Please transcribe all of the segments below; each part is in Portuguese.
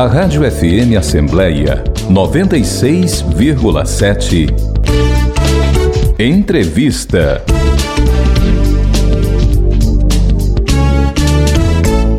A Rádio FM Assembleia 96,7. Entrevista.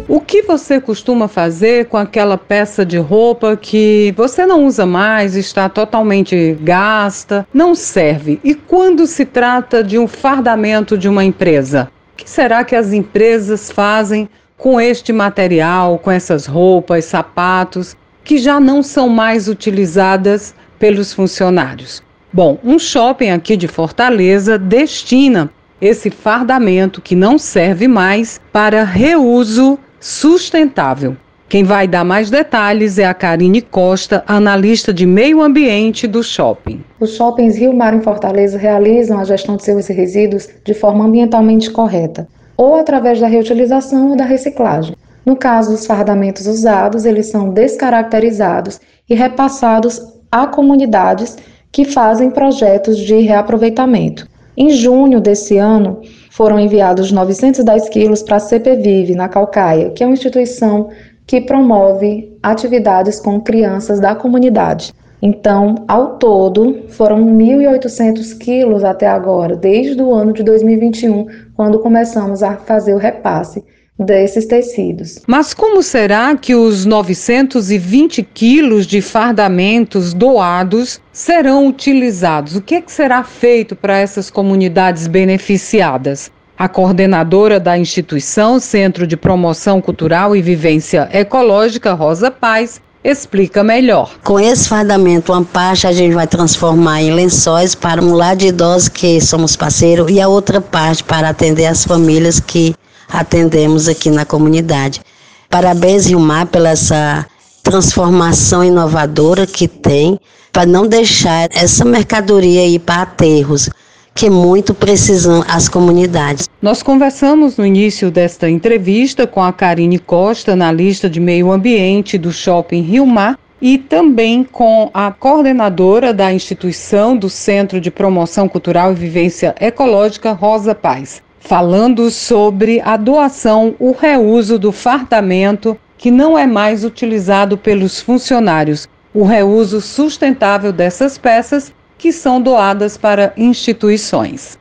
O que você costuma fazer com aquela peça de roupa que você não usa mais, está totalmente gasta, não serve? E quando se trata de um fardamento de uma empresa? O que será que as empresas fazem com este material, com essas roupas, sapatos, que já não são mais utilizadas pelos funcionários? Bom, um shopping aqui de Fortaleza destina esse fardamento que não serve mais para reuso sustentável. Quem vai dar mais detalhes é a Karine Costa, analista de meio ambiente do shopping. Os shoppings Rio Mar em Fortaleza realizam a gestão de seus resíduos de forma ambientalmente correta, ou através da reutilização ou da reciclagem. No caso dos fardamentos usados, eles são descaracterizados e repassados a comunidades que fazem projetos de reaproveitamento. Em junho desse ano, foram enviados 910 quilos para a CPVIV, na Calcaia, que é uma instituição que promove atividades com crianças da comunidade. Então, ao todo, foram 1.800 quilos até agora, desde o ano de 2021, quando começamos a fazer o repasse desses tecidos. Mas como será que os 920 quilos de fardamentos doados serão utilizados? O que, é que será feito para essas comunidades beneficiadas? A coordenadora da instituição Centro de Promoção Cultural e Vivência Ecológica, Rosa Paz, explica melhor. Com esse fardamento, uma parte a gente vai transformar em lençóis para um lar de idosos que somos parceiros e a outra parte para atender as famílias que atendemos aqui na comunidade. Parabéns, Rilmar, pela essa transformação inovadora que tem, para não deixar essa mercadoria ir para aterros, que muito precisam as comunidades. Nós conversamos no início desta entrevista com a Karine Costa, na lista de meio ambiente do Shopping Rio Mar, e também com a coordenadora da instituição do Centro de Promoção Cultural e Vivência Ecológica, Rosa Paz falando sobre a doação, o reuso do fardamento que não é mais utilizado pelos funcionários, o reuso sustentável dessas peças que são doadas para instituições.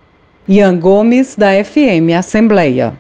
Ian Gomes, da FM Assembleia.